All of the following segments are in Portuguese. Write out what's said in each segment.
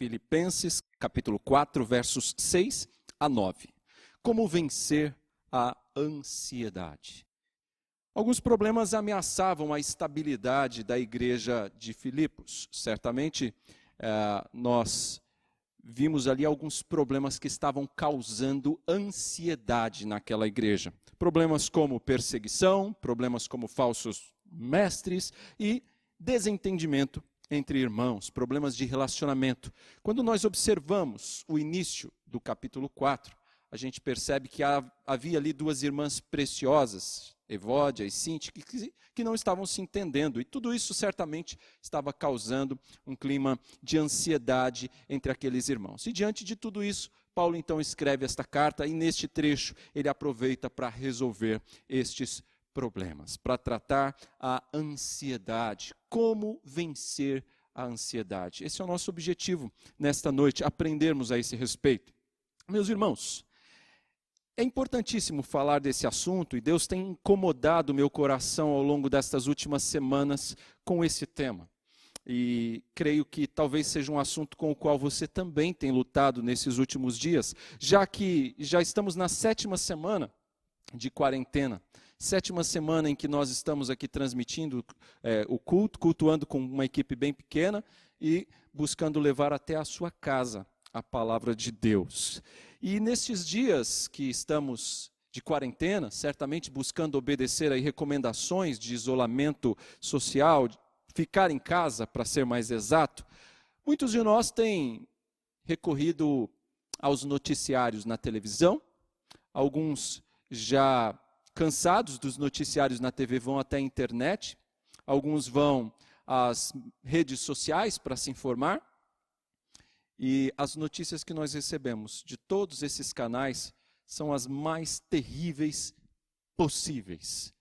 Filipenses, capítulo 4, versos 6 a 9. Como vencer a ansiedade? Alguns problemas ameaçavam a estabilidade da igreja de Filipos. Certamente, eh, nós vimos ali alguns problemas que estavam causando ansiedade naquela igreja. Problemas como perseguição, problemas como falsos mestres e desentendimento entre irmãos, problemas de relacionamento. Quando nós observamos o início do capítulo 4, a gente percebe que havia ali duas irmãs preciosas, Evódia e Sinti, que, que não estavam se entendendo. E tudo isso certamente estava causando um clima de ansiedade entre aqueles irmãos. E diante de tudo isso, Paulo então escreve esta carta e neste trecho ele aproveita para resolver estes problemas, para tratar a ansiedade, como vencer a ansiedade. Esse é o nosso objetivo nesta noite, aprendermos a esse respeito. Meus irmãos, é importantíssimo falar desse assunto e Deus tem incomodado meu coração ao longo destas últimas semanas com esse tema. E creio que talvez seja um assunto com o qual você também tem lutado nesses últimos dias, já que já estamos na sétima semana de quarentena. Sétima semana em que nós estamos aqui transmitindo é, o culto, cultuando com uma equipe bem pequena e buscando levar até a sua casa a palavra de Deus. E nesses dias que estamos de quarentena, certamente buscando obedecer aí recomendações de isolamento social, ficar em casa, para ser mais exato, muitos de nós têm recorrido aos noticiários na televisão, alguns já cansados dos noticiários na TV vão até a internet, alguns vão às redes sociais para se informar, e as notícias que nós recebemos de todos esses canais são as mais terríveis possíveis.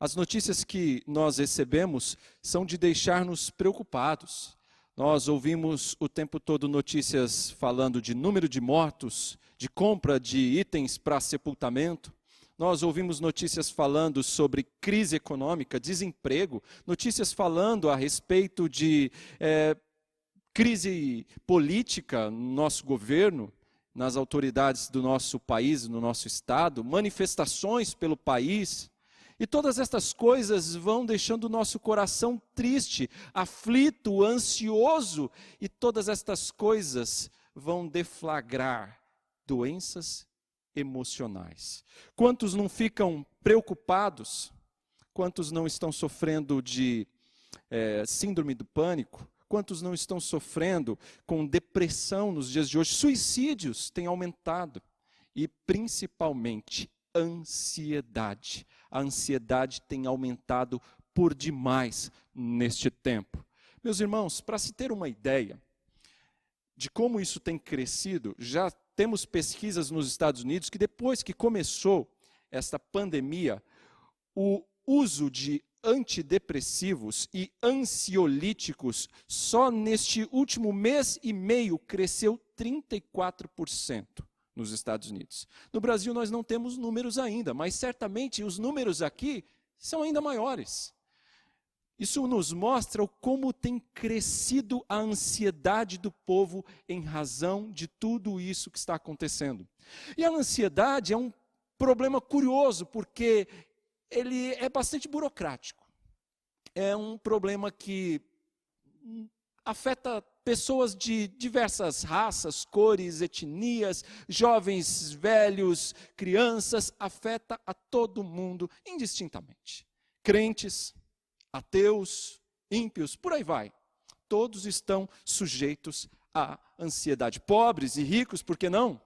As notícias que nós recebemos são de deixar-nos preocupados. Nós ouvimos o tempo todo notícias falando de número de mortos, de compra de itens para sepultamento. Nós ouvimos notícias falando sobre crise econômica, desemprego, notícias falando a respeito de é, crise política no nosso governo, nas autoridades do nosso país, no nosso estado, manifestações pelo país. E todas estas coisas vão deixando o nosso coração triste, aflito, ansioso, e todas estas coisas vão deflagrar doenças emocionais. Quantos não ficam preocupados? Quantos não estão sofrendo de é, síndrome do pânico? Quantos não estão sofrendo com depressão nos dias de hoje? Suicídios têm aumentado. E principalmente ansiedade. A ansiedade tem aumentado por demais neste tempo. Meus irmãos, para se ter uma ideia de como isso tem crescido, já temos pesquisas nos Estados Unidos que depois que começou esta pandemia, o uso de antidepressivos e ansiolíticos só neste último mês e meio cresceu 34% nos Estados Unidos. No Brasil nós não temos números ainda, mas certamente os números aqui são ainda maiores. Isso nos mostra como tem crescido a ansiedade do povo em razão de tudo isso que está acontecendo. E a ansiedade é um problema curioso, porque ele é bastante burocrático. É um problema que afeta pessoas de diversas raças, cores, etnias, jovens, velhos, crianças, afeta a todo mundo indistintamente. Crentes, ateus, ímpios, por aí vai. Todos estão sujeitos à ansiedade. Pobres e ricos, por que não?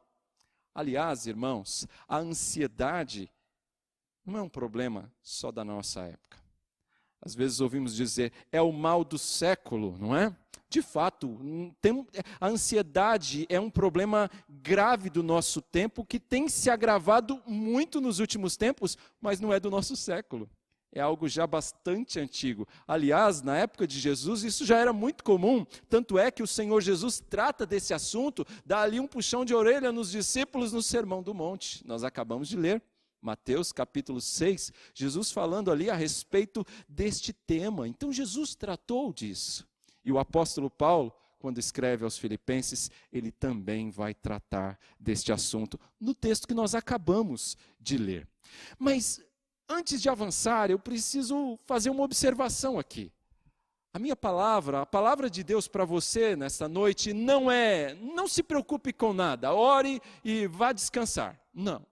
Aliás, irmãos, a ansiedade não é um problema só da nossa época. Às vezes ouvimos dizer, é o mal do século, não é? De fato, tem, a ansiedade é um problema grave do nosso tempo que tem se agravado muito nos últimos tempos, mas não é do nosso século. É algo já bastante antigo. Aliás, na época de Jesus, isso já era muito comum. Tanto é que o Senhor Jesus trata desse assunto, dá ali um puxão de orelha nos discípulos no Sermão do Monte. Nós acabamos de ler. Mateus capítulo 6, Jesus falando ali a respeito deste tema. Então Jesus tratou disso. E o apóstolo Paulo, quando escreve aos Filipenses, ele também vai tratar deste assunto no texto que nós acabamos de ler. Mas antes de avançar, eu preciso fazer uma observação aqui. A minha palavra, a palavra de Deus para você nesta noite não é, não se preocupe com nada, ore e vá descansar. Não.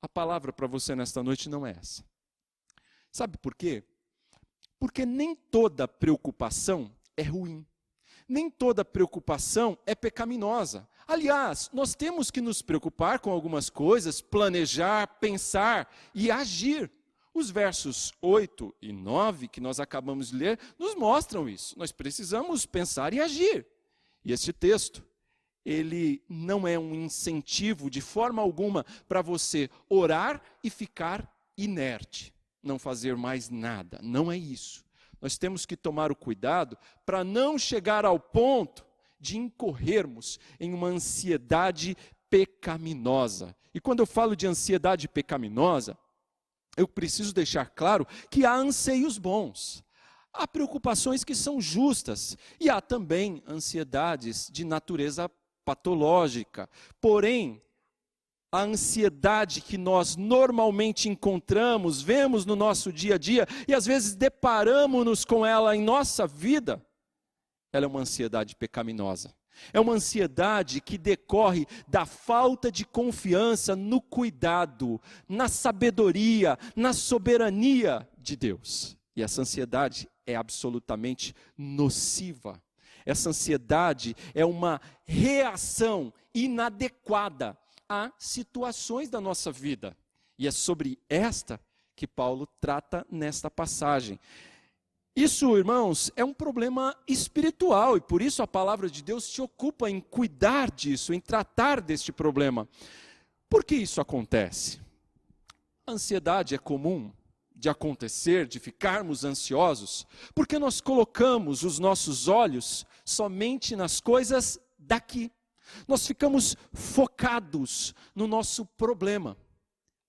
A palavra para você nesta noite não é essa. Sabe por quê? Porque nem toda preocupação é ruim. Nem toda preocupação é pecaminosa. Aliás, nós temos que nos preocupar com algumas coisas, planejar, pensar e agir. Os versos 8 e 9 que nós acabamos de ler nos mostram isso. Nós precisamos pensar e agir. E este texto, ele não é um incentivo de forma alguma para você orar e ficar inerte, não fazer mais nada. Não é isso. Nós temos que tomar o cuidado para não chegar ao ponto de incorrermos em uma ansiedade pecaminosa. E quando eu falo de ansiedade pecaminosa, eu preciso deixar claro que há anseios bons. Há preocupações que são justas e há também ansiedades de natureza patológica. Porém, a ansiedade que nós normalmente encontramos, vemos no nosso dia a dia e às vezes deparamos-nos com ela em nossa vida, ela é uma ansiedade pecaminosa. É uma ansiedade que decorre da falta de confiança no cuidado, na sabedoria, na soberania de Deus. E essa ansiedade é absolutamente nociva. Essa ansiedade é uma reação inadequada a situações da nossa vida. E é sobre esta que Paulo trata nesta passagem. Isso, irmãos, é um problema espiritual e por isso a palavra de Deus se ocupa em cuidar disso, em tratar deste problema. Por que isso acontece? A ansiedade é comum de acontecer, de ficarmos ansiosos, porque nós colocamos os nossos olhos somente nas coisas daqui. Nós ficamos focados no nosso problema,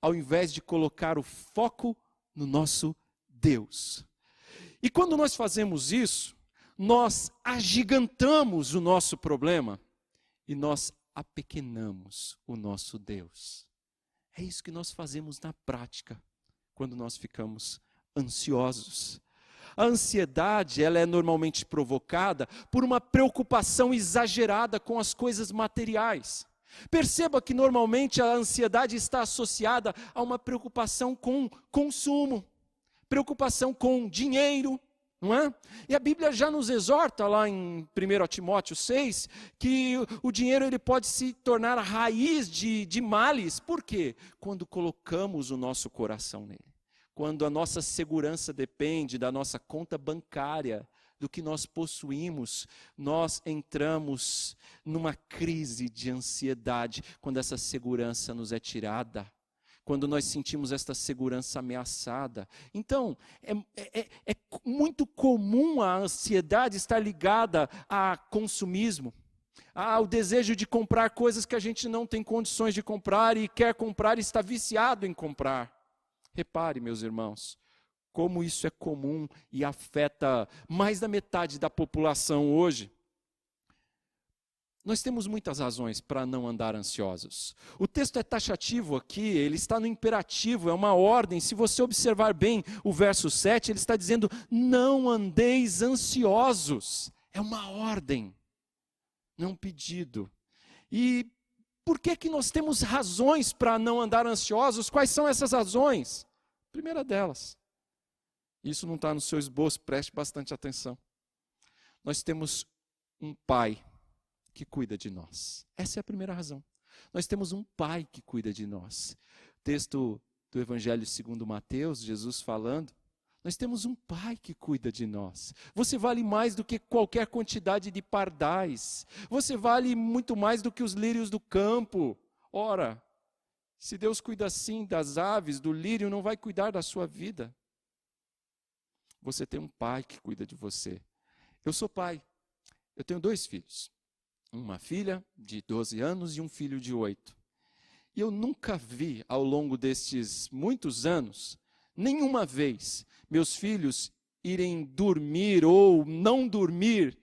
ao invés de colocar o foco no nosso Deus. E quando nós fazemos isso, nós agigantamos o nosso problema e nós apequenamos o nosso Deus. É isso que nós fazemos na prática quando nós ficamos ansiosos. A ansiedade, ela é normalmente provocada por uma preocupação exagerada com as coisas materiais. Perceba que normalmente a ansiedade está associada a uma preocupação com consumo, preocupação com dinheiro, não é? E a Bíblia já nos exorta lá em 1 Timóteo 6 que o dinheiro ele pode se tornar a raiz de, de males. Por quê? Quando colocamos o nosso coração nele quando a nossa segurança depende da nossa conta bancária, do que nós possuímos, nós entramos numa crise de ansiedade quando essa segurança nos é tirada. Quando nós sentimos esta segurança ameaçada. Então, é, é, é, muito comum a ansiedade estar ligada a consumismo, ao desejo de comprar coisas que a gente não tem condições de comprar e quer comprar e está viciado em comprar. Repare, meus irmãos, como isso é comum e afeta mais da metade da população hoje. Nós temos muitas razões para não andar ansiosos. O texto é taxativo aqui, ele está no imperativo, é uma ordem. Se você observar bem o verso 7, ele está dizendo: não andeis ansiosos. É uma ordem, não um pedido. E por que, que nós temos razões para não andar ansiosos? Quais são essas razões? Primeira delas, isso não está no seu esboço, preste bastante atenção. Nós temos um pai que cuida de nós. Essa é a primeira razão. Nós temos um pai que cuida de nós. Texto do Evangelho segundo Mateus, Jesus falando, nós temos um pai que cuida de nós. Você vale mais do que qualquer quantidade de pardais. Você vale muito mais do que os lírios do campo. Ora, se Deus cuida assim das aves, do lírio, não vai cuidar da sua vida. Você tem um pai que cuida de você. Eu sou pai. Eu tenho dois filhos. Uma filha de 12 anos e um filho de 8. E eu nunca vi, ao longo destes muitos anos, nenhuma vez, meus filhos irem dormir ou não dormir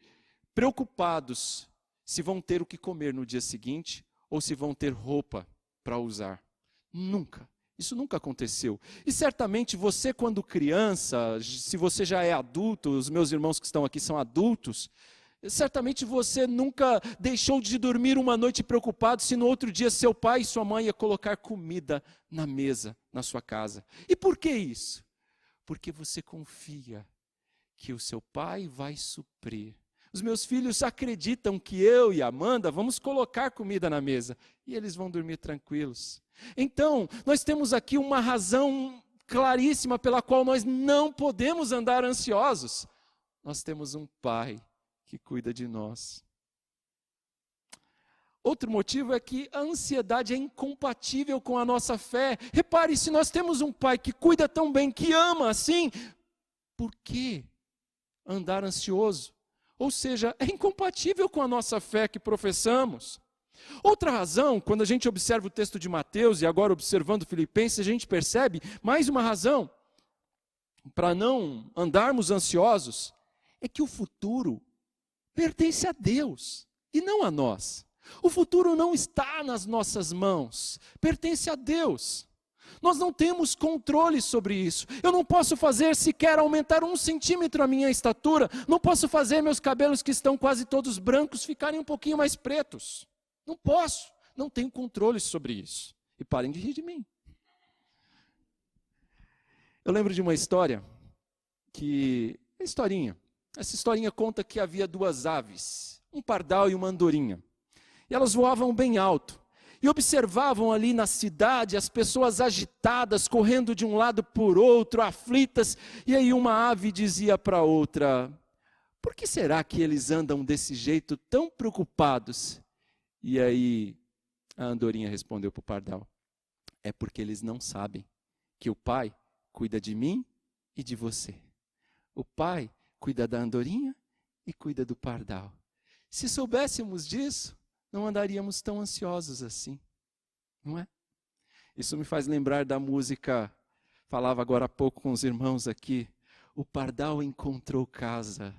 preocupados se vão ter o que comer no dia seguinte ou se vão ter roupa para usar. Nunca. Isso nunca aconteceu. E certamente você, quando criança, se você já é adulto, os meus irmãos que estão aqui são adultos, certamente você nunca deixou de dormir uma noite preocupado se no outro dia seu pai e sua mãe ia colocar comida na mesa na sua casa. E por que isso? Porque você confia que o seu pai vai suprir. Os meus filhos acreditam que eu e Amanda vamos colocar comida na mesa e eles vão dormir tranquilos. Então, nós temos aqui uma razão claríssima pela qual nós não podemos andar ansiosos. Nós temos um Pai que cuida de nós. Outro motivo é que a ansiedade é incompatível com a nossa fé. Repare, se nós temos um pai que cuida tão bem, que ama assim, por que andar ansioso? Ou seja, é incompatível com a nossa fé que professamos. Outra razão, quando a gente observa o texto de Mateus e agora observando Filipenses, a gente percebe mais uma razão para não andarmos ansiosos, é que o futuro pertence a Deus e não a nós. O futuro não está nas nossas mãos, pertence a Deus. Nós não temos controle sobre isso. Eu não posso fazer sequer aumentar um centímetro a minha estatura. Não posso fazer meus cabelos que estão quase todos brancos ficarem um pouquinho mais pretos. Não posso, não tenho controle sobre isso. E parem de rir de mim. Eu lembro de uma história que. Uma historinha. Essa historinha conta que havia duas aves, um pardal e uma andorinha. E elas voavam bem alto. E observavam ali na cidade as pessoas agitadas, correndo de um lado por outro, aflitas. E aí uma ave dizia para outra: Por que será que eles andam desse jeito tão preocupados? E aí a andorinha respondeu para o pardal: É porque eles não sabem que o pai cuida de mim e de você. O pai cuida da andorinha e cuida do pardal. Se soubéssemos disso, não andaríamos tão ansiosos assim, não é? Isso me faz lembrar da música, falava agora há pouco com os irmãos aqui. O pardal encontrou casa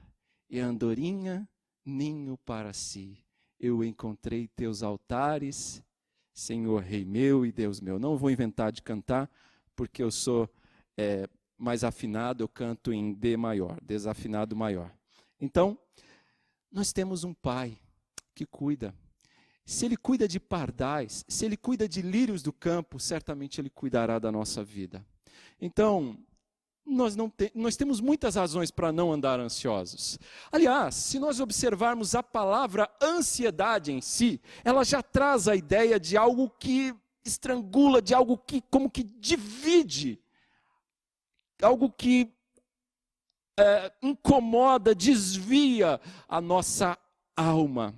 e a andorinha ninho para si eu encontrei teus altares, Senhor Rei meu e Deus meu. Não vou inventar de cantar, porque eu sou é, mais afinado, eu canto em D maior, desafinado maior. Então, nós temos um Pai que cuida. Se Ele cuida de pardais, se Ele cuida de lírios do campo, certamente Ele cuidará da nossa vida. Então, nós, não te, nós temos muitas razões para não andar ansiosos. Aliás, se nós observarmos a palavra ansiedade em si, ela já traz a ideia de algo que estrangula, de algo que como que divide, algo que é, incomoda, desvia a nossa alma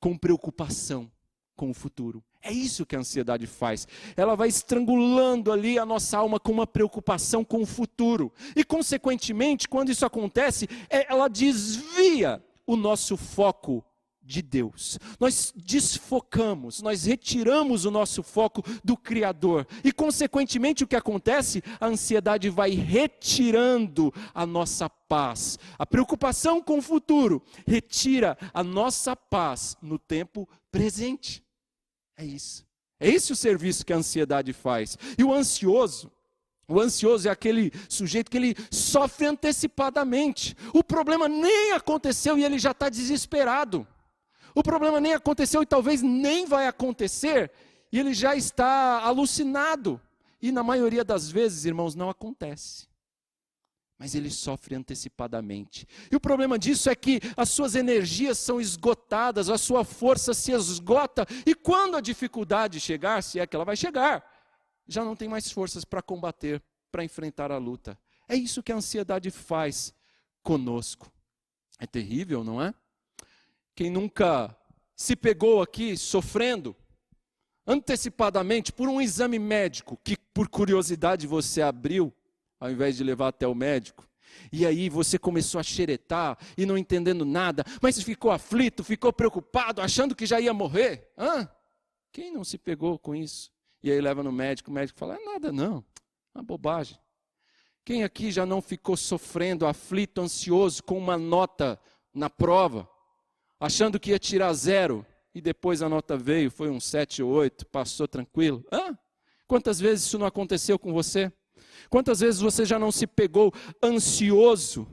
com preocupação com o futuro. É isso que a ansiedade faz. Ela vai estrangulando ali a nossa alma com uma preocupação com o futuro. E, consequentemente, quando isso acontece, é, ela desvia o nosso foco de Deus. Nós desfocamos, nós retiramos o nosso foco do Criador. E, consequentemente, o que acontece? A ansiedade vai retirando a nossa paz. A preocupação com o futuro retira a nossa paz no tempo presente. É isso. É esse o serviço que a ansiedade faz. E o ansioso, o ansioso é aquele sujeito que ele sofre antecipadamente. O problema nem aconteceu e ele já está desesperado. O problema nem aconteceu e talvez nem vai acontecer e ele já está alucinado. E na maioria das vezes, irmãos, não acontece mas ele sofre antecipadamente. E o problema disso é que as suas energias são esgotadas, a sua força se esgota, e quando a dificuldade chegar, se é que ela vai chegar, já não tem mais forças para combater, para enfrentar a luta. É isso que a ansiedade faz conosco. É terrível, não é? Quem nunca se pegou aqui sofrendo antecipadamente por um exame médico que por curiosidade você abriu ao invés de levar até o médico. E aí você começou a xeretar e não entendendo nada, mas ficou aflito, ficou preocupado, achando que já ia morrer. Hã? Quem não se pegou com isso? E aí leva no médico, o médico fala: é nada não, uma bobagem. Quem aqui já não ficou sofrendo, aflito, ansioso com uma nota na prova? Achando que ia tirar zero, e depois a nota veio, foi um 7 ou 8, passou tranquilo. Hã? Quantas vezes isso não aconteceu com você? Quantas vezes você já não se pegou ansioso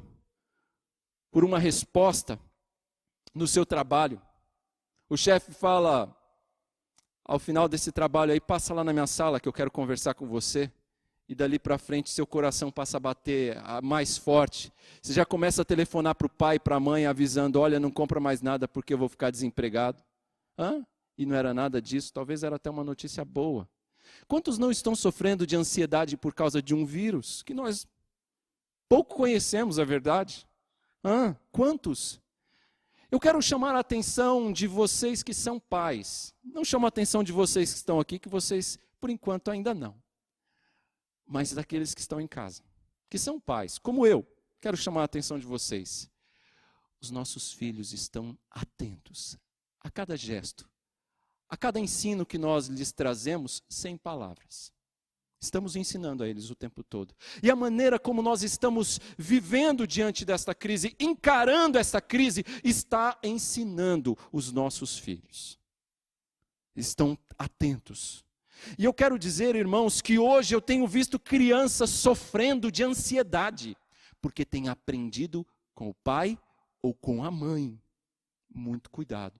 por uma resposta no seu trabalho? O chefe fala, ao final desse trabalho aí, passa lá na minha sala que eu quero conversar com você. E dali para frente seu coração passa a bater mais forte. Você já começa a telefonar para o pai, para a mãe, avisando: olha, não compra mais nada porque eu vou ficar desempregado. Hã? E não era nada disso, talvez era até uma notícia boa. Quantos não estão sofrendo de ansiedade por causa de um vírus que nós pouco conhecemos, a é verdade? Hã? Quantos? Eu quero chamar a atenção de vocês que são pais. Não chamo a atenção de vocês que estão aqui, que vocês, por enquanto, ainda não. Mas daqueles que estão em casa, que são pais, como eu. Quero chamar a atenção de vocês. Os nossos filhos estão atentos a cada gesto, a cada ensino que nós lhes trazemos sem palavras. Estamos ensinando a eles o tempo todo. E a maneira como nós estamos vivendo diante desta crise, encarando esta crise, está ensinando os nossos filhos. Estão atentos. E eu quero dizer, irmãos, que hoje eu tenho visto crianças sofrendo de ansiedade, porque têm aprendido com o pai ou com a mãe. Muito cuidado.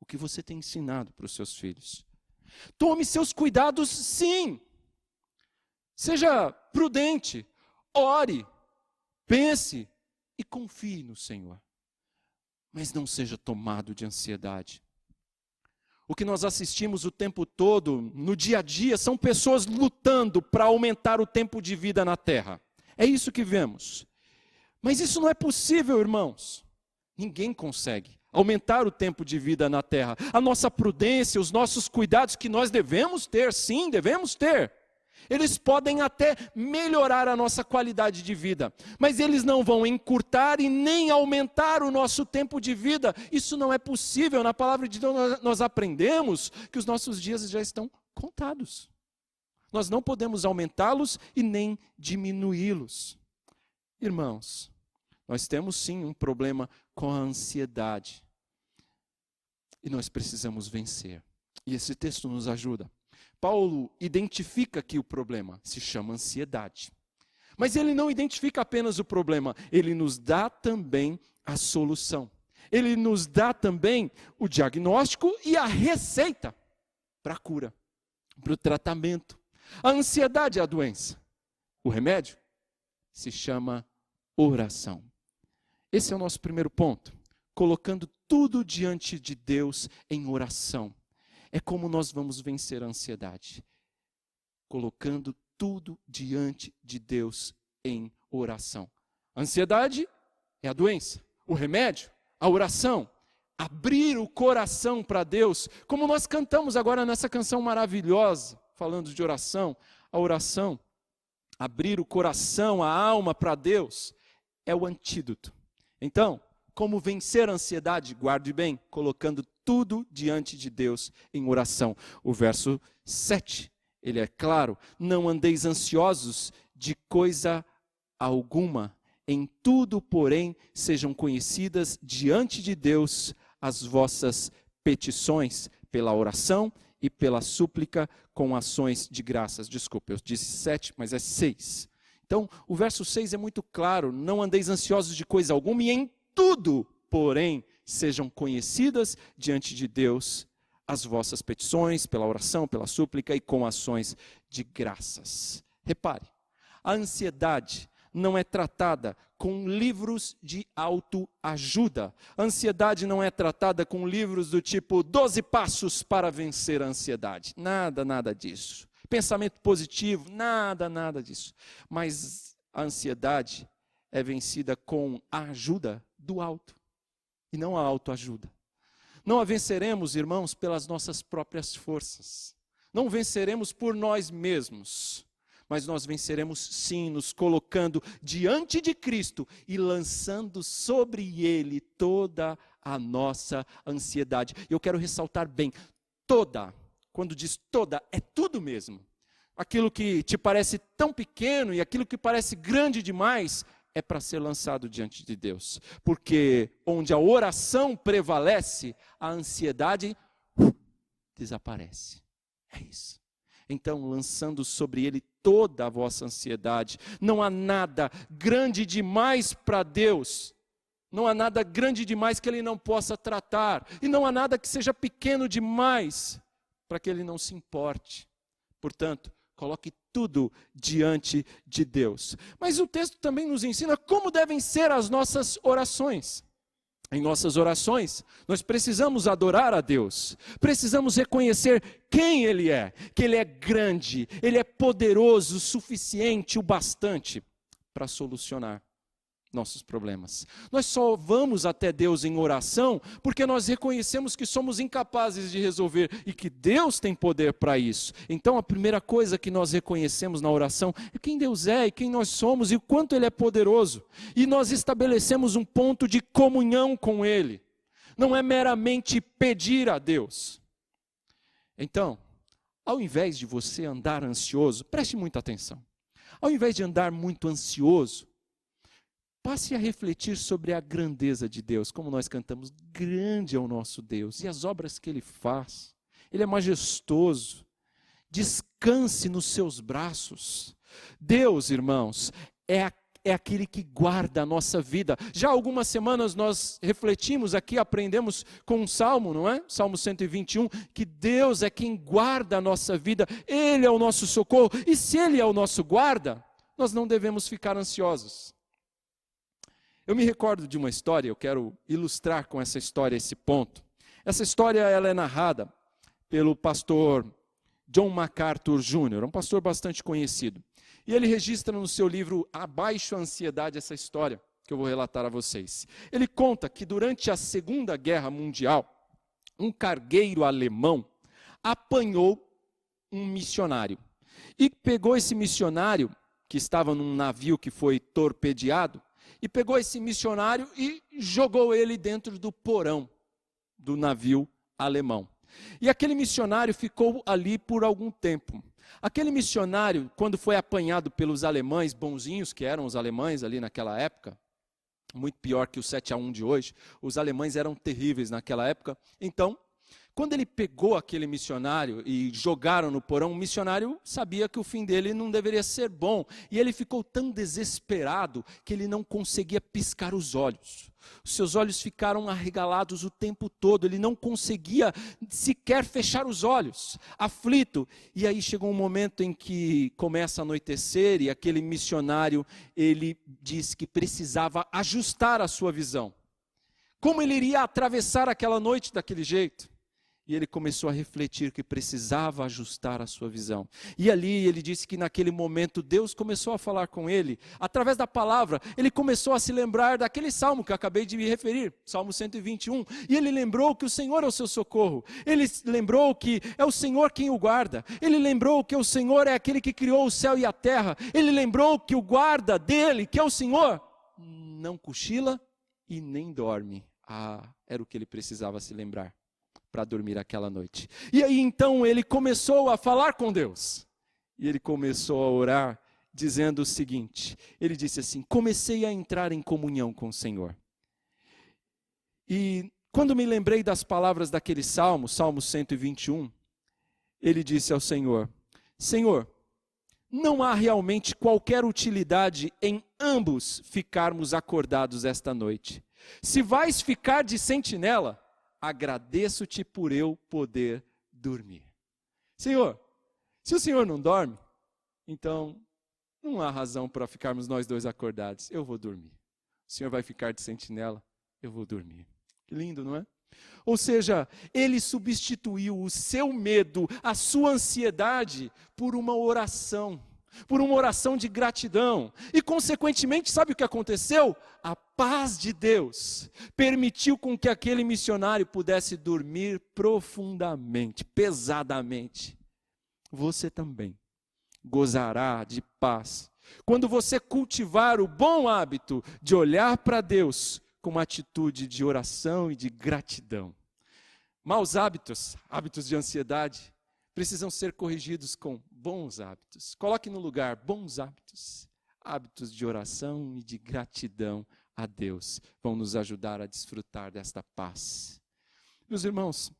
O que você tem ensinado para os seus filhos? Tome seus cuidados, sim. Seja prudente, ore, pense e confie no Senhor. Mas não seja tomado de ansiedade. O que nós assistimos o tempo todo, no dia a dia, são pessoas lutando para aumentar o tempo de vida na terra. É isso que vemos. Mas isso não é possível, irmãos. Ninguém consegue aumentar o tempo de vida na terra. A nossa prudência, os nossos cuidados que nós devemos ter, sim, devemos ter. Eles podem até melhorar a nossa qualidade de vida, mas eles não vão encurtar e nem aumentar o nosso tempo de vida. Isso não é possível. Na palavra de Deus nós aprendemos que os nossos dias já estão contados. Nós não podemos aumentá-los e nem diminuí-los. Irmãos, nós temos sim um problema com a ansiedade. E nós precisamos vencer. E esse texto nos ajuda. Paulo identifica aqui o problema, se chama ansiedade. Mas ele não identifica apenas o problema, ele nos dá também a solução. Ele nos dá também o diagnóstico e a receita para a cura, para o tratamento. A ansiedade é a doença. O remédio se chama oração. Esse é o nosso primeiro ponto. Colocando tudo diante de Deus em oração é como nós vamos vencer a ansiedade. Colocando tudo diante de Deus em oração. A ansiedade é a doença. O remédio, a oração. Abrir o coração para Deus, como nós cantamos agora nessa canção maravilhosa, falando de oração. A oração, abrir o coração, a alma para Deus, é o antídoto. Então, como vencer a ansiedade? Guarde bem, colocando tudo diante de Deus em oração. O verso 7, ele é claro: não andeis ansiosos de coisa alguma, em tudo, porém, sejam conhecidas diante de Deus as vossas petições pela oração e pela súplica com ações de graças. Desculpa, eu disse sete, mas é seis. Então, o verso 6 é muito claro: não andeis ansiosos de coisa alguma, e em tudo, porém, sejam conhecidas diante de Deus as vossas petições, pela oração, pela súplica e com ações de graças. Repare, a ansiedade não é tratada com livros de autoajuda. A ansiedade não é tratada com livros do tipo 12 passos para vencer a ansiedade. Nada, nada disso. Pensamento positivo, nada, nada disso. Mas a ansiedade é vencida com a ajuda do alto e não a autoajuda. Não a venceremos, irmãos, pelas nossas próprias forças. Não venceremos por nós mesmos. Mas nós venceremos sim, nos colocando diante de Cristo e lançando sobre Ele toda a nossa ansiedade. Eu quero ressaltar bem: toda, quando diz toda, é tudo mesmo. Aquilo que te parece tão pequeno e aquilo que parece grande demais, é para ser lançado diante de Deus. Porque onde a oração prevalece, a ansiedade desaparece. É isso. Então, lançando sobre ele toda a vossa ansiedade, não há nada grande demais para Deus. Não há nada grande demais que ele não possa tratar, e não há nada que seja pequeno demais para que ele não se importe. Portanto, coloque tudo diante de Deus. Mas o texto também nos ensina como devem ser as nossas orações. Em nossas orações, nós precisamos adorar a Deus, precisamos reconhecer quem Ele é, que Ele é grande, Ele é poderoso suficiente, o bastante para solucionar nossos problemas. Nós só vamos até Deus em oração porque nós reconhecemos que somos incapazes de resolver e que Deus tem poder para isso. Então a primeira coisa que nós reconhecemos na oração é quem Deus é e quem nós somos e o quanto Ele é poderoso. E nós estabelecemos um ponto de comunhão com Ele. Não é meramente pedir a Deus. Então, ao invés de você andar ansioso, preste muita atenção. Ao invés de andar muito ansioso, Passe a refletir sobre a grandeza de Deus, como nós cantamos, grande é o nosso Deus e as obras que ele faz. Ele é majestoso. Descanse nos seus braços. Deus, irmãos, é a é aquele que guarda a nossa vida. Já algumas semanas nós refletimos aqui, aprendemos com um salmo, não é? Salmo 121, que Deus é quem guarda a nossa vida, Ele é o nosso socorro, e se Ele é o nosso guarda, nós não devemos ficar ansiosos. Eu me recordo de uma história, eu quero ilustrar com essa história esse ponto. Essa história ela é narrada pelo pastor John MacArthur Jr., um pastor bastante conhecido. E ele registra no seu livro Abaixo a Ansiedade essa história que eu vou relatar a vocês. Ele conta que durante a Segunda Guerra Mundial, um cargueiro alemão apanhou um missionário e pegou esse missionário que estava num navio que foi torpedeado e pegou esse missionário e jogou ele dentro do porão do navio alemão. E aquele missionário ficou ali por algum tempo. Aquele missionário, quando foi apanhado pelos alemães bonzinhos, que eram os alemães ali naquela época, muito pior que o 7 a 1 de hoje, os alemães eram terríveis naquela época. Então, quando ele pegou aquele missionário e jogaram no porão, o missionário sabia que o fim dele não deveria ser bom. E ele ficou tão desesperado que ele não conseguia piscar os olhos. Os seus olhos ficaram arregalados o tempo todo, ele não conseguia sequer fechar os olhos, aflito. E aí chegou um momento em que começa a anoitecer e aquele missionário, ele disse que precisava ajustar a sua visão. Como ele iria atravessar aquela noite daquele jeito? E ele começou a refletir que precisava ajustar a sua visão. E ali ele disse que naquele momento Deus começou a falar com ele, através da palavra, ele começou a se lembrar daquele salmo que eu acabei de me referir, Salmo 121. E ele lembrou que o Senhor é o seu socorro. Ele lembrou que é o Senhor quem o guarda. Ele lembrou que o Senhor é aquele que criou o céu e a terra. Ele lembrou que o guarda dele, que é o Senhor, não cochila e nem dorme. Ah, era o que ele precisava se lembrar para dormir aquela noite. E aí então ele começou a falar com Deus. E ele começou a orar, dizendo o seguinte: ele disse assim: comecei a entrar em comunhão com o Senhor. E quando me lembrei das palavras daquele salmo, Salmo 121, ele disse ao Senhor: Senhor, não há realmente qualquer utilidade em ambos ficarmos acordados esta noite. Se vais ficar de sentinela, agradeço-te por eu poder dormir. Senhor, se o Senhor não dorme, então não há razão para ficarmos nós dois acordados. Eu vou dormir. O Senhor vai ficar de sentinela, eu vou dormir. Que lindo, não é? Ou seja, ele substituiu o seu medo, a sua ansiedade, por uma oração por uma oração de gratidão. E, consequentemente, sabe o que aconteceu? A paz de Deus permitiu com que aquele missionário pudesse dormir profundamente, pesadamente. Você também gozará de paz quando você cultivar o bom hábito de olhar para Deus com uma atitude de oração e de gratidão. Maus hábitos, hábitos de ansiedade, precisam ser corrigidos com bons hábitos. Coloque no lugar bons hábitos. hábitos de oração e de gratidão a Deus vão nos ajudar a desfrutar desta paz. Meus irmãos,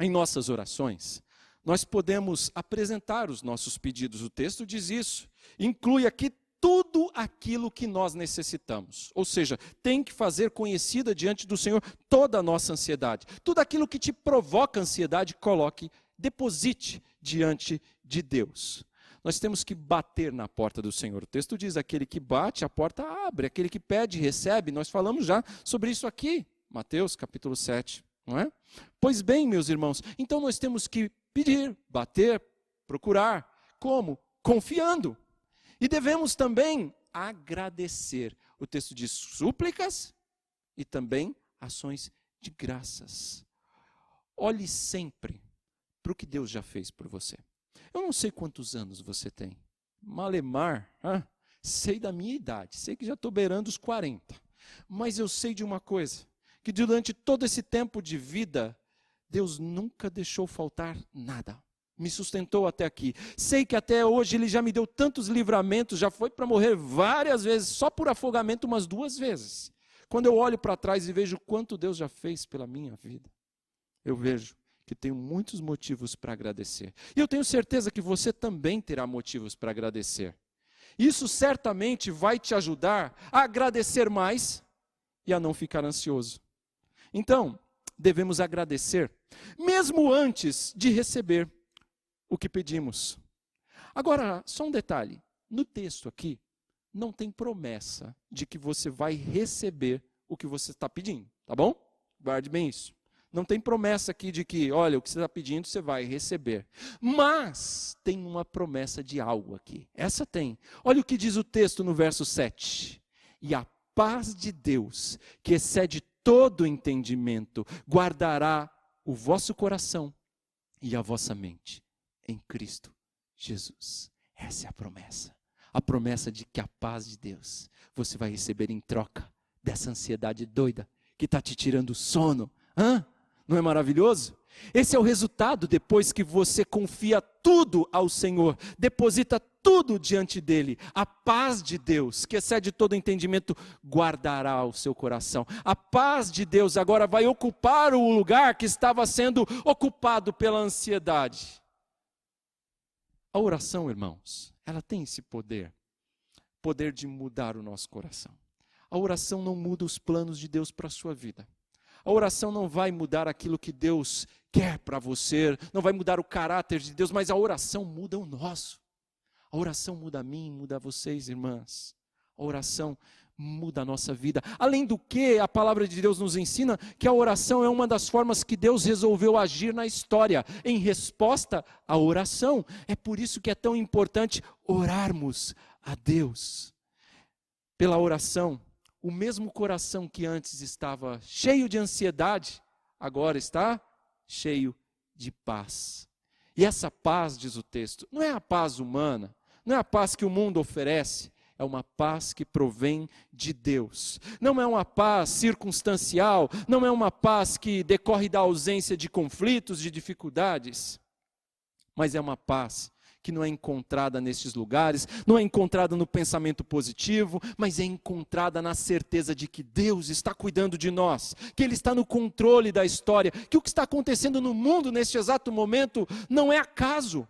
em nossas orações, nós podemos apresentar os nossos pedidos. O texto diz isso. Inclui aqui tudo aquilo que nós necessitamos. Ou seja, tem que fazer conhecida diante do Senhor toda a nossa ansiedade. Tudo aquilo que te provoca ansiedade, coloque, deposite diante de Deus. Nós temos que bater na porta do Senhor. O texto diz: aquele que bate, a porta abre, aquele que pede, recebe. Nós falamos já sobre isso aqui, Mateus capítulo 7, não é? Pois bem, meus irmãos, então nós temos que pedir, bater, procurar. Como? Confiando. E devemos também agradecer. O texto diz súplicas e também ações de graças. Olhe sempre para o que Deus já fez por você. Eu não sei quantos anos você tem. Malemar, ah, sei da minha idade, sei que já estou beirando os 40. Mas eu sei de uma coisa: que durante todo esse tempo de vida, Deus nunca deixou faltar nada. Me sustentou até aqui. Sei que até hoje Ele já me deu tantos livramentos, já foi para morrer várias vezes, só por afogamento, umas duas vezes. Quando eu olho para trás e vejo quanto Deus já fez pela minha vida, eu vejo que tenho muitos motivos para agradecer. E eu tenho certeza que você também terá motivos para agradecer. Isso certamente vai te ajudar a agradecer mais e a não ficar ansioso. Então, devemos agradecer, mesmo antes de receber o que pedimos. Agora, só um detalhe: no texto aqui, não tem promessa de que você vai receber o que você está pedindo, tá bom? Guarde bem isso. Não tem promessa aqui de que, olha, o que você está pedindo você vai receber. Mas tem uma promessa de algo aqui. Essa tem. Olha o que diz o texto no verso 7. E a paz de Deus, que excede todo entendimento, guardará o vosso coração e a vossa mente em Cristo Jesus. Essa é a promessa. A promessa de que a paz de Deus você vai receber em troca dessa ansiedade doida que está te tirando o sono. Hã? Não é maravilhoso? Esse é o resultado depois que você confia tudo ao Senhor, deposita tudo diante dele. A paz de Deus, que excede todo entendimento, guardará o seu coração. A paz de Deus agora vai ocupar o lugar que estava sendo ocupado pela ansiedade. A oração, irmãos, ela tem esse poder poder de mudar o nosso coração. A oração não muda os planos de Deus para a sua vida. A oração não vai mudar aquilo que Deus quer para você, não vai mudar o caráter de Deus, mas a oração muda o nosso. A oração muda a mim, muda a vocês, irmãs. A oração muda a nossa vida. Além do que, a palavra de Deus nos ensina que a oração é uma das formas que Deus resolveu agir na história, em resposta à oração. É por isso que é tão importante orarmos a Deus. Pela oração, o mesmo coração que antes estava cheio de ansiedade, agora está cheio de paz. E essa paz, diz o texto, não é a paz humana, não é a paz que o mundo oferece, é uma paz que provém de Deus. Não é uma paz circunstancial, não é uma paz que decorre da ausência de conflitos, de dificuldades, mas é uma paz que não é encontrada nestes lugares, não é encontrada no pensamento positivo, mas é encontrada na certeza de que Deus está cuidando de nós, que Ele está no controle da história, que o que está acontecendo no mundo neste exato momento não é acaso,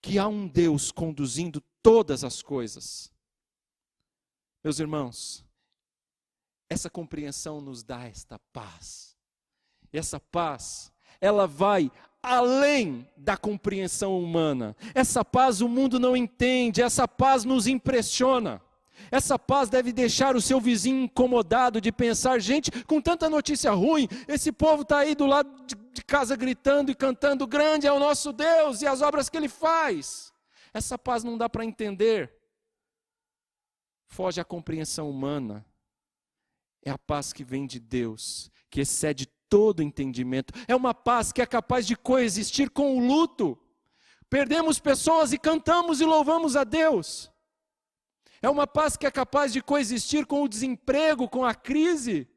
que há um Deus conduzindo todas as coisas. Meus irmãos, essa compreensão nos dá esta paz. E essa paz, ela vai além da compreensão humana. Essa paz o mundo não entende, essa paz nos impressiona. Essa paz deve deixar o seu vizinho incomodado de pensar, gente, com tanta notícia ruim, esse povo está aí do lado de casa gritando e cantando: grande é o nosso Deus e as obras que ele faz. Essa paz não dá para entender, foge à compreensão humana. É a paz que vem de Deus, que excede todo entendimento. É uma paz que é capaz de coexistir com o luto. Perdemos pessoas e cantamos e louvamos a Deus. É uma paz que é capaz de coexistir com o desemprego, com a crise.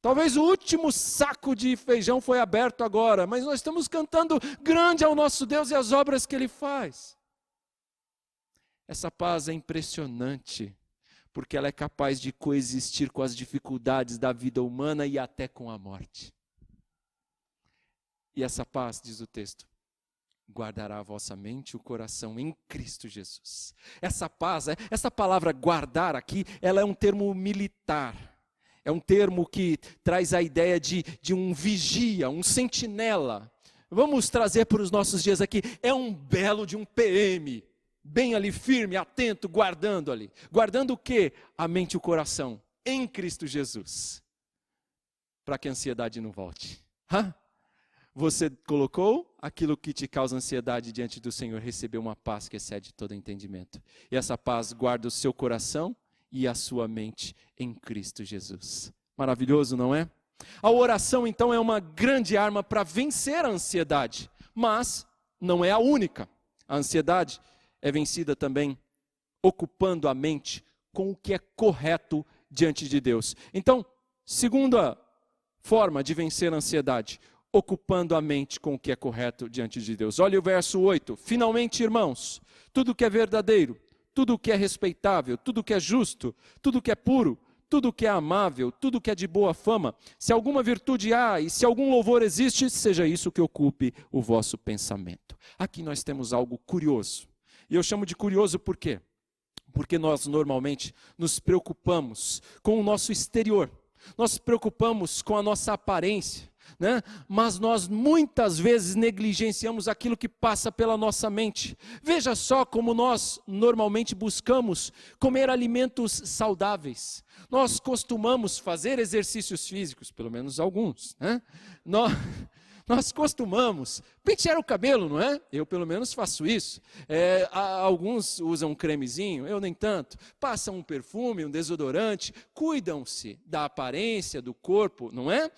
Talvez o último saco de feijão foi aberto agora, mas nós estamos cantando grande ao nosso Deus e as obras que ele faz. Essa paz é impressionante, porque ela é capaz de coexistir com as dificuldades da vida humana e até com a morte. E essa paz, diz o texto, guardará a vossa mente e o coração em Cristo Jesus. Essa paz, é, essa palavra guardar aqui, ela é um termo militar. É um termo que traz a ideia de, de um vigia, um sentinela. Vamos trazer para os nossos dias aqui, é um belo de um PM, bem ali firme, atento, guardando ali. Guardando o quê? A mente e o coração em Cristo Jesus. Para que a ansiedade não volte. Hã? você colocou aquilo que te causa ansiedade diante do Senhor, recebeu uma paz que excede todo entendimento. E essa paz guarda o seu coração e a sua mente em Cristo Jesus. Maravilhoso, não é? A oração, então, é uma grande arma para vencer a ansiedade, mas não é a única. A ansiedade é vencida também ocupando a mente com o que é correto diante de Deus. Então, segunda forma de vencer a ansiedade, ocupando a mente com o que é correto diante de Deus. Olha o verso 8. Finalmente, irmãos, tudo que é verdadeiro, tudo que é respeitável, tudo que é justo, tudo que é puro, tudo que é amável, tudo que é de boa fama, se alguma virtude há e se algum louvor existe, seja isso que ocupe o vosso pensamento. Aqui nós temos algo curioso. E eu chamo de curioso por quê? Porque nós normalmente nos preocupamos com o nosso exterior. Nós nos preocupamos com a nossa aparência né? mas nós muitas vezes negligenciamos aquilo que passa pela nossa mente. Veja só como nós normalmente buscamos comer alimentos saudáveis. Nós costumamos fazer exercícios físicos, pelo menos alguns. Né? Nós, nós costumamos pentear o cabelo, não é? Eu, pelo menos, faço isso. É, alguns usam um cremezinho, eu nem tanto. Passam um perfume, um desodorante, cuidam-se da aparência do corpo, não é?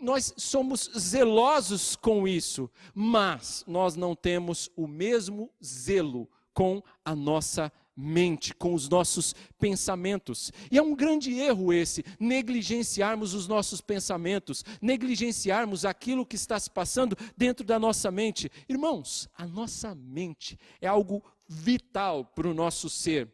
nós somos zelosos com isso, mas nós não temos o mesmo zelo com a nossa mente, com os nossos pensamentos. E é um grande erro esse, negligenciarmos os nossos pensamentos, negligenciarmos aquilo que está se passando dentro da nossa mente. Irmãos, a nossa mente é algo vital para o nosso ser.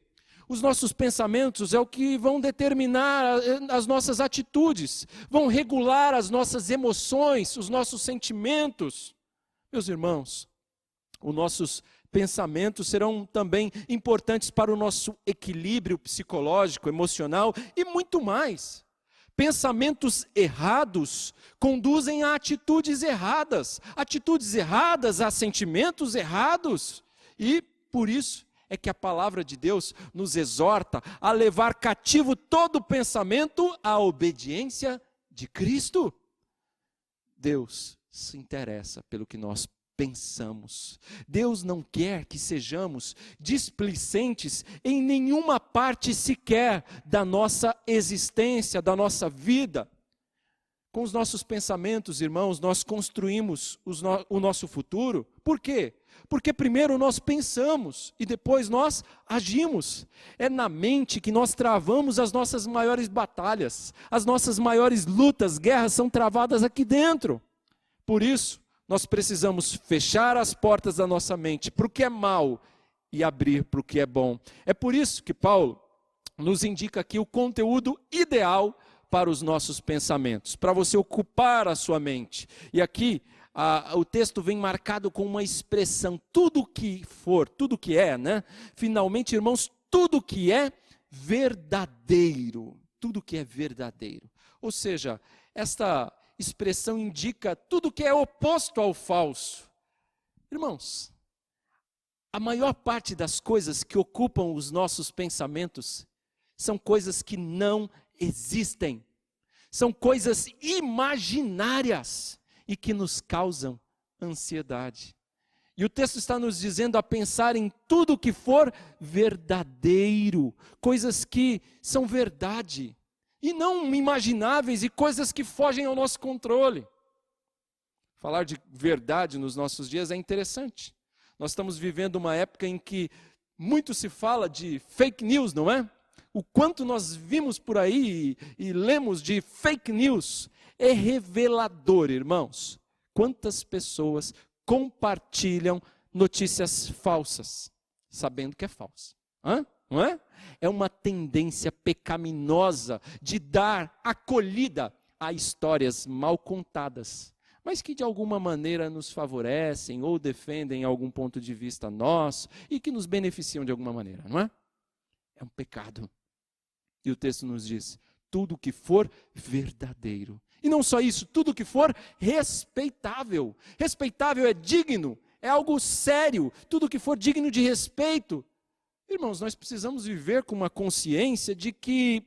Os nossos pensamentos é o que vão determinar eh, as nossas atitudes, vão regular as nossas emoções, os nossos sentimentos. Meus irmãos, os nossos pensamentos serão também importantes para o nosso equilíbrio psicológico, emocional e muito mais. Pensamentos errados conduzem a atitudes erradas, atitudes erradas a sentimentos errados, e por isso é que a palavra de Deus nos exorta a levar cativo todo pensamento à obediência de Cristo. Deus se interessa pelo que nós pensamos. Deus não quer que sejamos displicentes em nenhuma parte sequer da nossa existência, da nossa vida. Com os nossos pensamentos, irmãos, nós construímos o nosso futuro. Por quê? Porque primeiro nós pensamos e depois nós agimos. É na mente que nós travamos as nossas maiores batalhas, as nossas maiores lutas, guerras são travadas aqui dentro. Por isso, nós precisamos fechar as portas da nossa mente para o que é mal e abrir para o que é bom. É por isso que Paulo nos indica aqui o conteúdo ideal para os nossos pensamentos, para você ocupar a sua mente. E aqui ah, o texto vem marcado com uma expressão, tudo que for, tudo que é, né? Finalmente, irmãos, tudo que é verdadeiro, tudo que é verdadeiro. Ou seja, esta expressão indica tudo que é oposto ao falso. Irmãos, a maior parte das coisas que ocupam os nossos pensamentos são coisas que não existem. São coisas imaginárias e que nos causam ansiedade. E o texto está nos dizendo a pensar em tudo que for verdadeiro, coisas que são verdade, e não imagináveis e coisas que fogem ao nosso controle. Falar de verdade nos nossos dias é interessante. Nós estamos vivendo uma época em que muito se fala de fake news, não é? O quanto nós vimos por aí e, e lemos de fake news é revelador, irmãos. Quantas pessoas compartilham notícias falsas, sabendo que é falsa. Hã? Não é? É uma tendência pecaminosa de dar acolhida a histórias mal contadas, mas que de alguma maneira nos favorecem ou defendem algum ponto de vista nosso e que nos beneficiam de alguma maneira, não é? É um pecado. E o texto nos diz: tudo que for verdadeiro. E não só isso, tudo que for respeitável. Respeitável é digno, é algo sério. Tudo que for digno de respeito. Irmãos, nós precisamos viver com uma consciência de que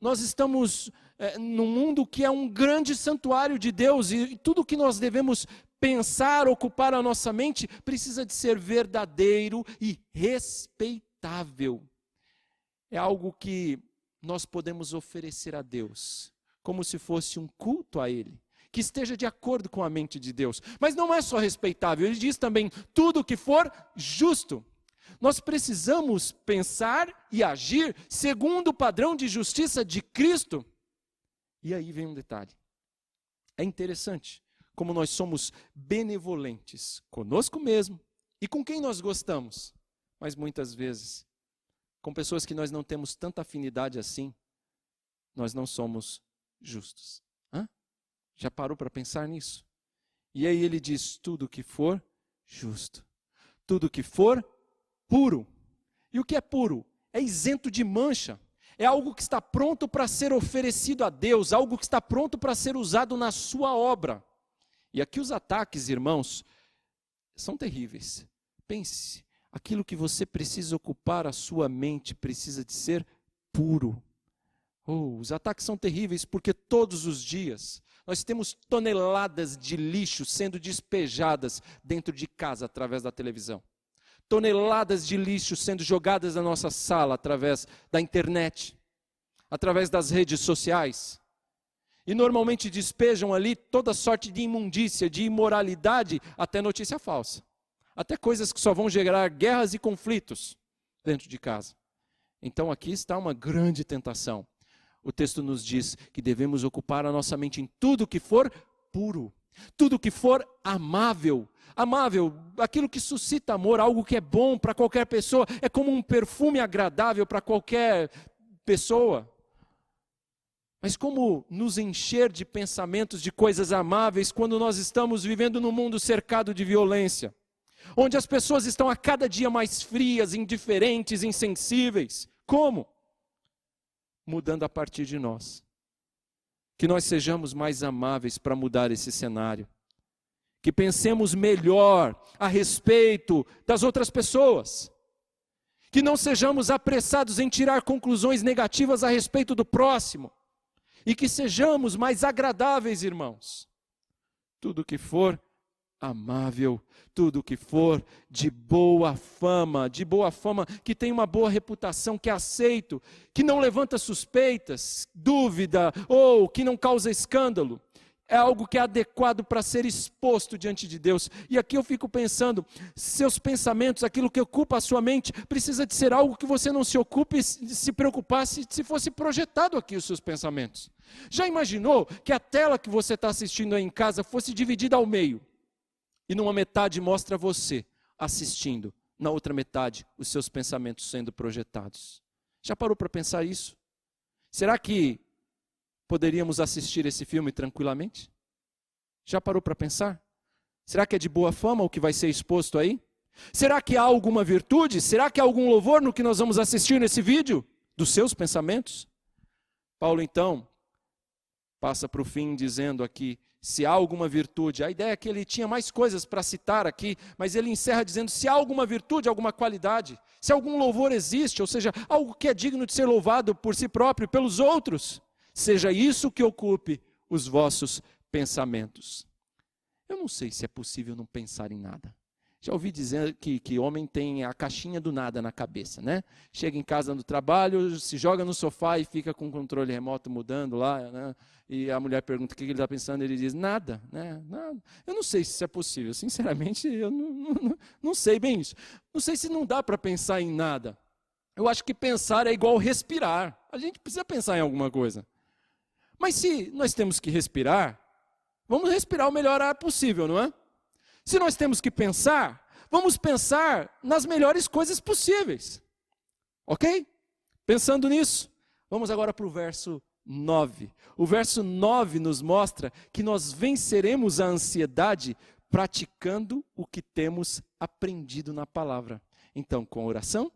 nós estamos é, num mundo que é um grande santuário de Deus e, e tudo que nós devemos pensar, ocupar a nossa mente, precisa de ser verdadeiro e respeitável. É algo que nós podemos oferecer a Deus, como se fosse um culto a Ele, que esteja de acordo com a mente de Deus. Mas não é só respeitável, ele diz também tudo que for justo. Nós precisamos pensar e agir segundo o padrão de justiça de Cristo. E aí vem um detalhe. É interessante como nós somos benevolentes conosco mesmo e com quem nós gostamos, mas muitas vezes com pessoas que nós não temos tanta afinidade assim, nós não somos justos. Hã? Já parou para pensar nisso? E aí ele diz: tudo que for justo, tudo que for puro. E o que é puro? É isento de mancha. É algo que está pronto para ser oferecido a Deus, algo que está pronto para ser usado na sua obra. E aqui os ataques, irmãos, são terríveis. Pense, aquilo que você precisa ocupar a sua mente precisa de ser puro. Oh, os ataques são terríveis porque todos os dias nós temos toneladas de lixo sendo despejadas dentro de casa através da televisão. Toneladas de lixo sendo jogadas na nossa sala através da internet, através das redes sociais. E normalmente despejam ali toda sorte de imundícia, de imoralidade, até notícia falsa até coisas que só vão gerar guerras e conflitos dentro de casa. Então aqui está uma grande tentação. O texto nos diz que devemos ocupar a nossa mente em tudo que for puro, tudo que for amável. Amável, aquilo que suscita amor, algo que é bom para qualquer pessoa, é como um perfume agradável para qualquer pessoa. Mas como nos encher de pensamentos de coisas amáveis quando nós estamos vivendo num mundo cercado de violência? onde as pessoas estão a cada dia mais frias, indiferentes, insensíveis. Como? Mudando a partir de nós. Que nós sejamos mais amáveis para mudar esse cenário. Que pensemos melhor a respeito das outras pessoas. Que não sejamos apressados em tirar conclusões negativas a respeito do próximo. E que sejamos mais agradáveis, irmãos. Tudo que for amável, tudo que for de boa fama, de boa fama, que tem uma boa reputação, que é aceito, que não levanta suspeitas, dúvida ou que não causa escândalo. É algo que é adequado para ser exposto diante de Deus. E aqui eu fico pensando, seus pensamentos, aquilo que ocupa a sua mente, precisa de ser algo que você não se ocupe se preocupasse se fosse projetado aqui os seus pensamentos. Já imaginou que a tela que você está assistindo aí em casa fosse dividida ao meio? E numa metade mostra você assistindo, na outra metade os seus pensamentos sendo projetados. Já parou para pensar isso? Será que poderíamos assistir esse filme tranquilamente? Já parou para pensar? Será que é de boa fama o que vai ser exposto aí? Será que há alguma virtude? Será que há algum louvor no que nós vamos assistir nesse vídeo? Dos seus pensamentos? Paulo então passa para o fim dizendo aqui se há alguma virtude. A ideia é que ele tinha mais coisas para citar aqui, mas ele encerra dizendo: se há alguma virtude, alguma qualidade, se algum louvor existe, ou seja, algo que é digno de ser louvado por si próprio pelos outros, seja isso que ocupe os vossos pensamentos. Eu não sei se é possível não pensar em nada. Já ouvi dizer que, que homem tem a caixinha do nada na cabeça, né? Chega em casa no trabalho, se joga no sofá e fica com o controle remoto mudando lá, né? E a mulher pergunta o que ele está pensando, ele diz nada, né? Nada. Eu não sei se isso é possível, sinceramente, eu não, não, não sei bem isso. Não sei se não dá para pensar em nada. Eu acho que pensar é igual respirar. A gente precisa pensar em alguma coisa. Mas se nós temos que respirar, vamos respirar o melhor ar possível, não é? Se nós temos que pensar, vamos pensar nas melhores coisas possíveis. Ok? Pensando nisso, vamos agora para o verso 9. O verso 9 nos mostra que nós venceremos a ansiedade praticando o que temos aprendido na palavra. Então, com oração,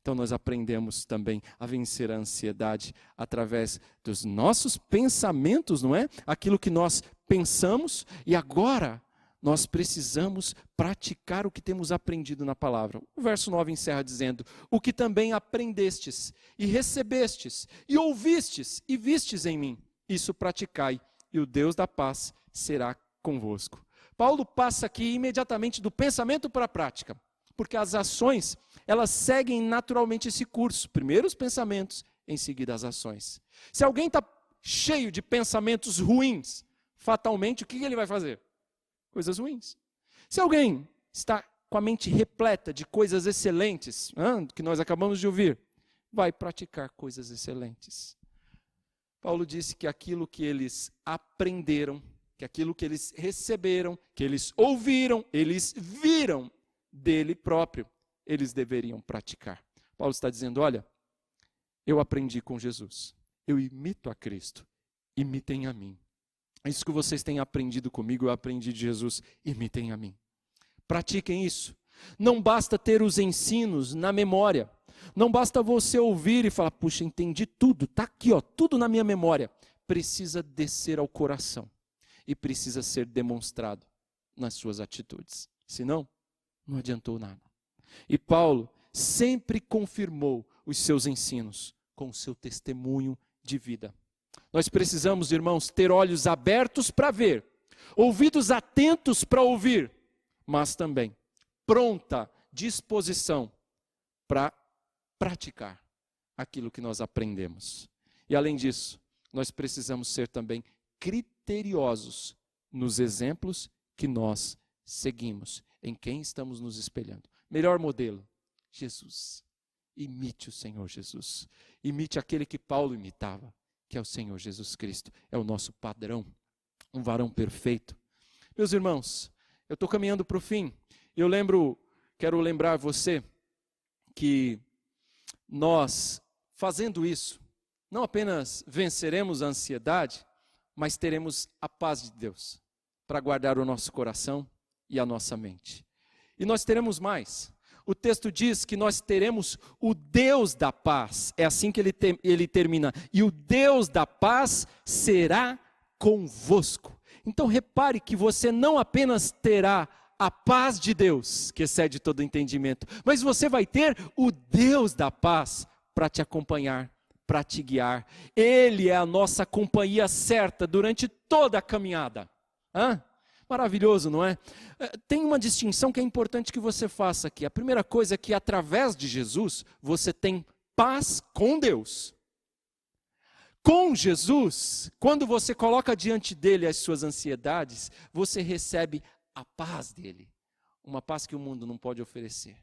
então nós aprendemos também a vencer a ansiedade através dos nossos pensamentos, não é? Aquilo que nós pensamos e agora nós precisamos praticar o que temos aprendido na palavra. O verso 9 encerra dizendo: O que também aprendestes, e recebestes, e ouvistes, e vistes em mim, isso praticai, e o Deus da paz será convosco. Paulo passa aqui imediatamente do pensamento para a prática, porque as ações, elas seguem naturalmente esse curso. Primeiro os pensamentos, em seguida as ações. Se alguém está cheio de pensamentos ruins, fatalmente o que ele vai fazer? Coisas ruins. Se alguém está com a mente repleta de coisas excelentes, que nós acabamos de ouvir, vai praticar coisas excelentes. Paulo disse que aquilo que eles aprenderam, que aquilo que eles receberam, que eles ouviram, eles viram dele próprio, eles deveriam praticar. Paulo está dizendo: olha, eu aprendi com Jesus, eu imito a Cristo, imitem a mim. Isso que vocês têm aprendido comigo, eu aprendi de Jesus, imitem a mim. Pratiquem isso. Não basta ter os ensinos na memória. Não basta você ouvir e falar, puxa, entendi tudo, está aqui, ó, tudo na minha memória. Precisa descer ao coração e precisa ser demonstrado nas suas atitudes. Senão, não adiantou nada. E Paulo sempre confirmou os seus ensinos com o seu testemunho de vida. Nós precisamos, irmãos, ter olhos abertos para ver, ouvidos atentos para ouvir, mas também pronta disposição para praticar aquilo que nós aprendemos. E além disso, nós precisamos ser também criteriosos nos exemplos que nós seguimos, em quem estamos nos espelhando. Melhor modelo, Jesus. Imite o Senhor Jesus. Imite aquele que Paulo imitava que é o Senhor Jesus Cristo. É o nosso padrão, um varão perfeito. Meus irmãos, eu estou caminhando para o fim. Eu lembro, quero lembrar você que nós, fazendo isso, não apenas venceremos a ansiedade, mas teremos a paz de Deus para guardar o nosso coração e a nossa mente. E nós teremos mais o texto diz que nós teremos o Deus da paz. É assim que ele, ele termina. E o Deus da paz será convosco. Então repare que você não apenas terá a paz de Deus, que excede todo entendimento, mas você vai ter o Deus da paz para te acompanhar, para te guiar. Ele é a nossa companhia certa durante toda a caminhada. Hã? Maravilhoso, não é? é? Tem uma distinção que é importante que você faça aqui. A primeira coisa é que através de Jesus você tem paz com Deus. Com Jesus, quando você coloca diante dele as suas ansiedades, você recebe a paz dele. Uma paz que o mundo não pode oferecer.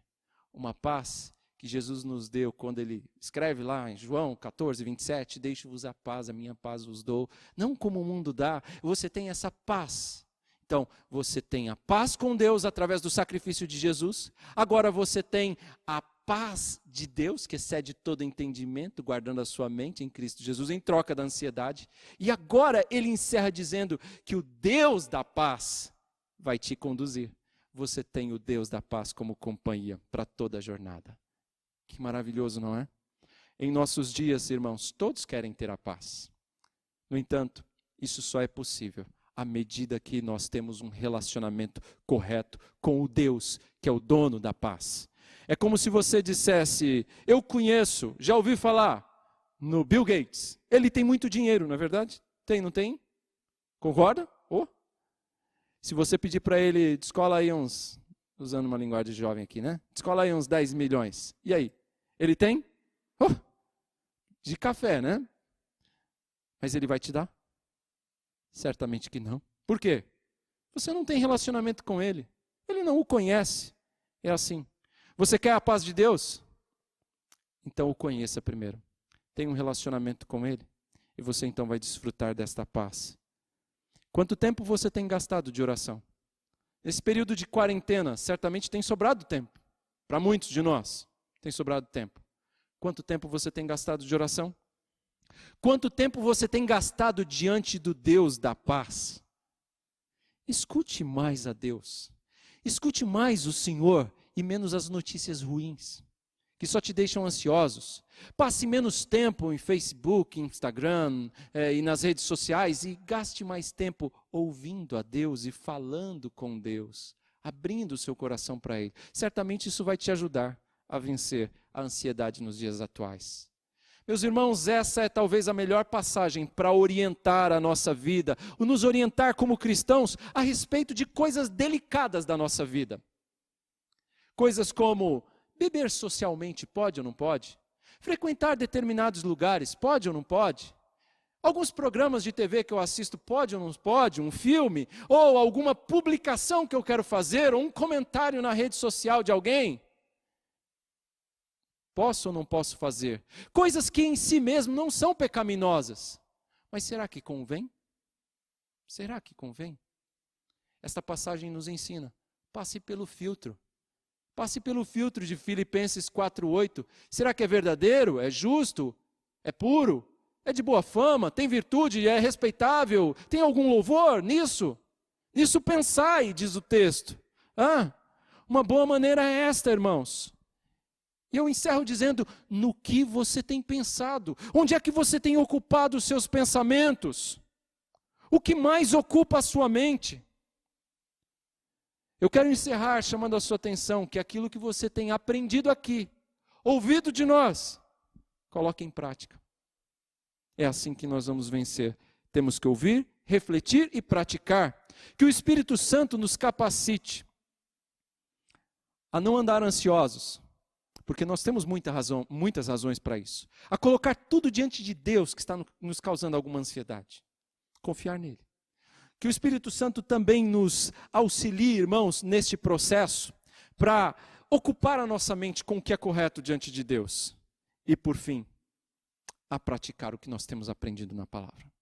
Uma paz que Jesus nos deu quando ele escreve lá em João 14, 27, deixo-vos a paz, a minha paz vos dou. Não como o mundo dá, você tem essa paz então, você tem a paz com Deus através do sacrifício de Jesus. Agora você tem a paz de Deus, que excede todo entendimento, guardando a sua mente em Cristo Jesus, em troca da ansiedade. E agora ele encerra dizendo que o Deus da paz vai te conduzir. Você tem o Deus da paz como companhia para toda a jornada. Que maravilhoso, não é? Em nossos dias, irmãos, todos querem ter a paz. No entanto, isso só é possível à medida que nós temos um relacionamento correto com o Deus, que é o dono da paz. É como se você dissesse: Eu conheço, já ouvi falar no Bill Gates. Ele tem muito dinheiro, não é verdade? Tem, não tem? Concorda? Oh. Se você pedir para ele, descola aí uns, usando uma linguagem jovem aqui, né? Descola aí uns 10 milhões. E aí? Ele tem? Oh. De café, né? Mas ele vai te dar? Certamente que não. Por quê? Você não tem relacionamento com Ele. Ele não o conhece. É assim. Você quer a paz de Deus? Então o conheça primeiro. Tenha um relacionamento com Ele. E você então vai desfrutar desta paz. Quanto tempo você tem gastado de oração? Nesse período de quarentena, certamente tem sobrado tempo. Para muitos de nós, tem sobrado tempo. Quanto tempo você tem gastado de oração? Quanto tempo você tem gastado diante do Deus da paz? Escute mais a Deus. Escute mais o Senhor e menos as notícias ruins, que só te deixam ansiosos. Passe menos tempo em Facebook, Instagram é, e nas redes sociais e gaste mais tempo ouvindo a Deus e falando com Deus, abrindo o seu coração para Ele. Certamente isso vai te ajudar a vencer a ansiedade nos dias atuais. Meus irmãos, essa é talvez a melhor passagem para orientar a nossa vida, nos orientar como cristãos a respeito de coisas delicadas da nossa vida. Coisas como beber socialmente pode ou não pode? Frequentar determinados lugares pode ou não pode? Alguns programas de TV que eu assisto pode ou não pode? Um filme? Ou alguma publicação que eu quero fazer? Ou um comentário na rede social de alguém? Posso ou não posso fazer? Coisas que em si mesmo não são pecaminosas. Mas será que convém? Será que convém? Esta passagem nos ensina: passe pelo filtro. Passe pelo filtro de Filipenses 4:8. Será que é verdadeiro? É justo? É puro? É de boa fama? Tem virtude? É respeitável? Tem algum louvor nisso? Nisso pensai, diz o texto. Ah, uma boa maneira é esta, irmãos. E eu encerro dizendo: no que você tem pensado? Onde é que você tem ocupado os seus pensamentos? O que mais ocupa a sua mente? Eu quero encerrar chamando a sua atenção que aquilo que você tem aprendido aqui, ouvido de nós, coloque em prática. É assim que nós vamos vencer. Temos que ouvir, refletir e praticar. Que o Espírito Santo nos capacite a não andar ansiosos, porque nós temos muita razão, muitas razões para isso. A colocar tudo diante de Deus que está nos causando alguma ansiedade. Confiar nele. Que o Espírito Santo também nos auxilie, irmãos, neste processo, para ocupar a nossa mente com o que é correto diante de Deus. E, por fim, a praticar o que nós temos aprendido na palavra.